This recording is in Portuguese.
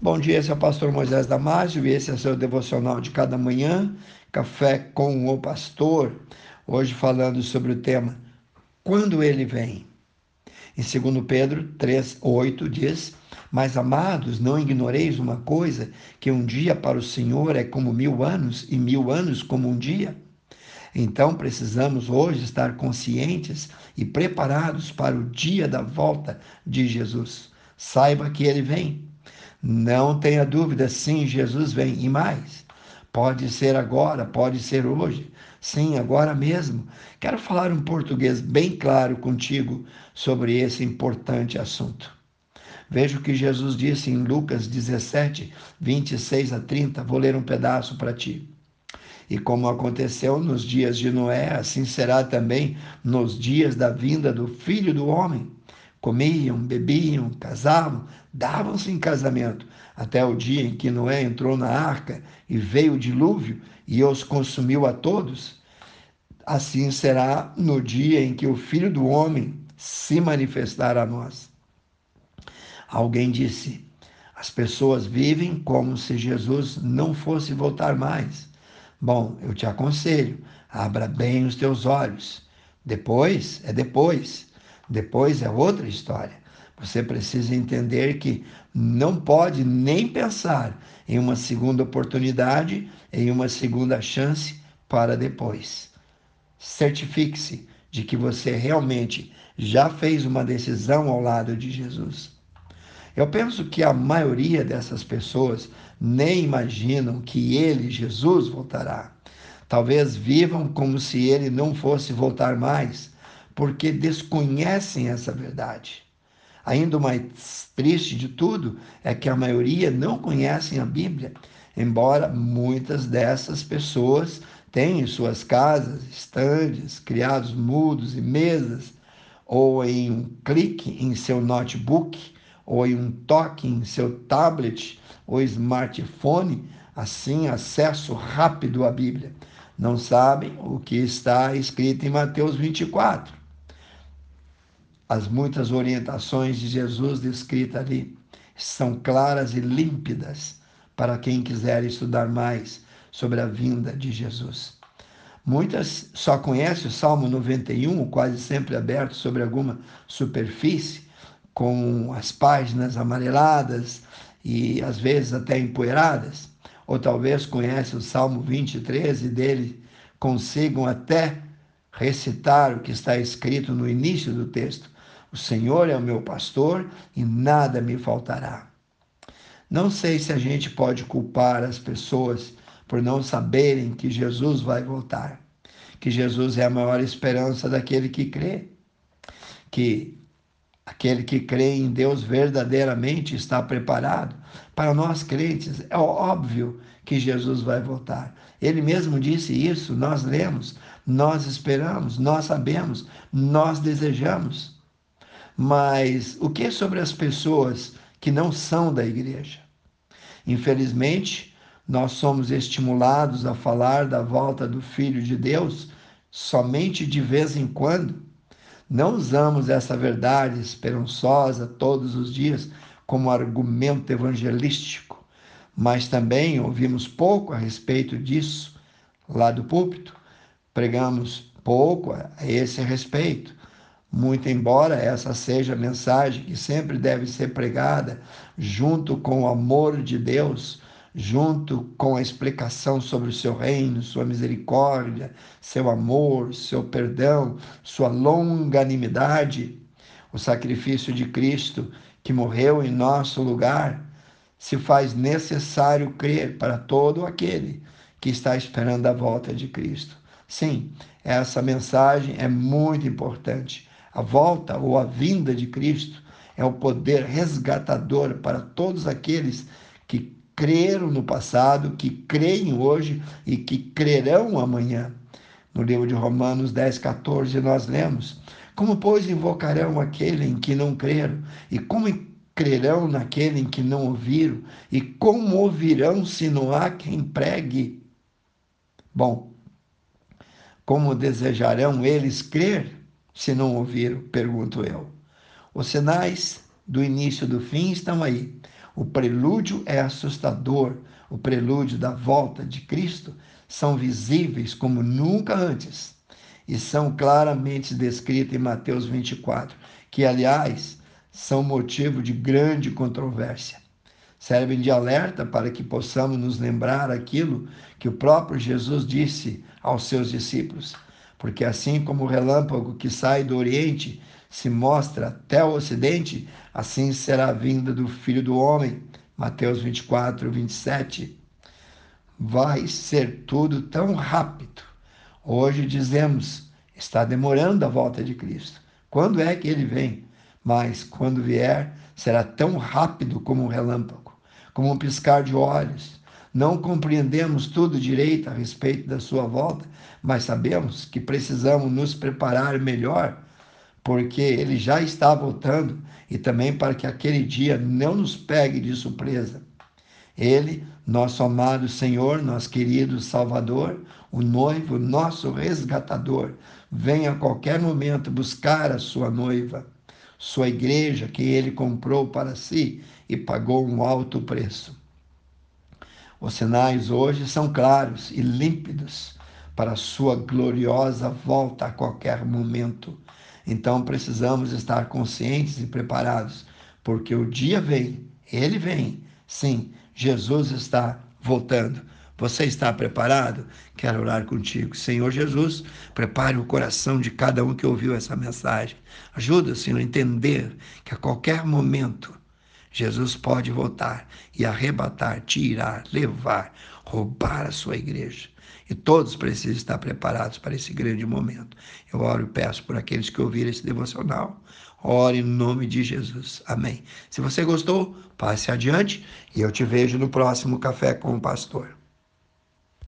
Bom dia, esse é o pastor Moisés Damásio e esse é o seu devocional de cada manhã, Café com o Pastor. Hoje falando sobre o tema Quando ele vem. Em 2 Pedro 3:8 diz: "Mas amados, não ignoreis uma coisa, que um dia para o Senhor é como mil anos e mil anos como um dia." Então precisamos hoje estar conscientes e preparados para o dia da volta de Jesus. Saiba que ele vem não tenha dúvida, sim, Jesus vem. E mais, pode ser agora, pode ser hoje, sim, agora mesmo. Quero falar um português bem claro contigo sobre esse importante assunto. Veja o que Jesus disse em Lucas 17, 26 a 30. Vou ler um pedaço para ti. E como aconteceu nos dias de Noé, assim será também nos dias da vinda do Filho do Homem comiam, bebiam, casavam, davam-se em casamento, até o dia em que Noé entrou na arca e veio o dilúvio e os consumiu a todos. Assim será no dia em que o Filho do Homem se manifestar a nós. Alguém disse: as pessoas vivem como se Jesus não fosse voltar mais. Bom, eu te aconselho, abra bem os teus olhos. Depois é depois. Depois é outra história. Você precisa entender que não pode nem pensar em uma segunda oportunidade, em uma segunda chance para depois. Certifique-se de que você realmente já fez uma decisão ao lado de Jesus. Eu penso que a maioria dessas pessoas nem imaginam que ele, Jesus, voltará. Talvez vivam como se ele não fosse voltar mais porque desconhecem essa verdade. Ainda o mais triste de tudo é que a maioria não conhecem a Bíblia, embora muitas dessas pessoas tenham em suas casas estandes, criados mudos e mesas, ou em um clique em seu notebook, ou em um toque em seu tablet ou smartphone, assim acesso rápido à Bíblia. Não sabem o que está escrito em Mateus 24 as muitas orientações de Jesus descritas ali são claras e límpidas para quem quiser estudar mais sobre a vinda de Jesus. Muitas só conhecem o Salmo 91, quase sempre aberto sobre alguma superfície, com as páginas amareladas e às vezes até empoeiradas, ou talvez conhecem o Salmo 23 e dele consigam até recitar o que está escrito no início do texto, o Senhor é o meu pastor e nada me faltará. Não sei se a gente pode culpar as pessoas por não saberem que Jesus vai voltar, que Jesus é a maior esperança daquele que crê, que aquele que crê em Deus verdadeiramente está preparado. Para nós crentes, é óbvio que Jesus vai voltar. Ele mesmo disse isso, nós lemos, nós esperamos, nós sabemos, nós desejamos. Mas o que sobre as pessoas que não são da igreja? Infelizmente, nós somos estimulados a falar da volta do Filho de Deus somente de vez em quando. Não usamos essa verdade esperançosa todos os dias como argumento evangelístico, mas também ouvimos pouco a respeito disso lá do púlpito. Pregamos pouco a esse respeito. Muito embora essa seja a mensagem que sempre deve ser pregada, junto com o amor de Deus, junto com a explicação sobre o seu reino, sua misericórdia, seu amor, seu perdão, sua longanimidade, o sacrifício de Cristo que morreu em nosso lugar, se faz necessário crer para todo aquele que está esperando a volta de Cristo. Sim, essa mensagem é muito importante a volta ou a vinda de Cristo é o poder resgatador para todos aqueles que creram no passado, que creem hoje e que crerão amanhã. No livro de Romanos 10, 14, nós lemos: Como, pois, invocarão aquele em que não creram? E como crerão naquele em que não ouviram? E como ouvirão se não há quem pregue? Bom, como desejarão eles crer se não ouviram? Pergunto eu. Os sinais do início do fim estão aí. O prelúdio é assustador. O prelúdio da volta de Cristo são visíveis como nunca antes e são claramente descritos em Mateus 24, que, aliás, são motivo de grande controvérsia. Servem de alerta para que possamos nos lembrar aquilo que o próprio Jesus disse aos seus discípulos. Porque assim como o relâmpago que sai do Oriente se mostra até o Ocidente, assim será a vinda do Filho do Homem. Mateus 24, 27. Vai ser tudo tão rápido Hoje dizemos, está demorando a volta de Cristo. Quando é que ele vem? Mas quando vier, será tão rápido como um relâmpago, como um piscar de olhos. Não compreendemos tudo direito a respeito da sua volta, mas sabemos que precisamos nos preparar melhor, porque ele já está voltando e também para que aquele dia não nos pegue de surpresa. Ele, nosso amado Senhor, nosso querido Salvador, o noivo, nosso resgatador, vem a qualquer momento buscar a sua noiva, sua igreja que ele comprou para si e pagou um alto preço. Os sinais hoje são claros e límpidos para a sua gloriosa volta a qualquer momento. Então precisamos estar conscientes e preparados, porque o dia vem, ele vem, sim, Jesus está voltando. Você está preparado? Quero orar contigo. Senhor Jesus, prepare o coração de cada um que ouviu essa mensagem. Ajuda, Senhor, a entender que a qualquer momento Jesus pode voltar e arrebatar, tirar, levar, roubar a sua igreja. E todos precisam estar preparados para esse grande momento. Eu oro e peço por aqueles que ouviram esse devocional. Ore no nome de Jesus. Amém. Se você gostou, passe adiante e eu te vejo no próximo Café com o Pastor.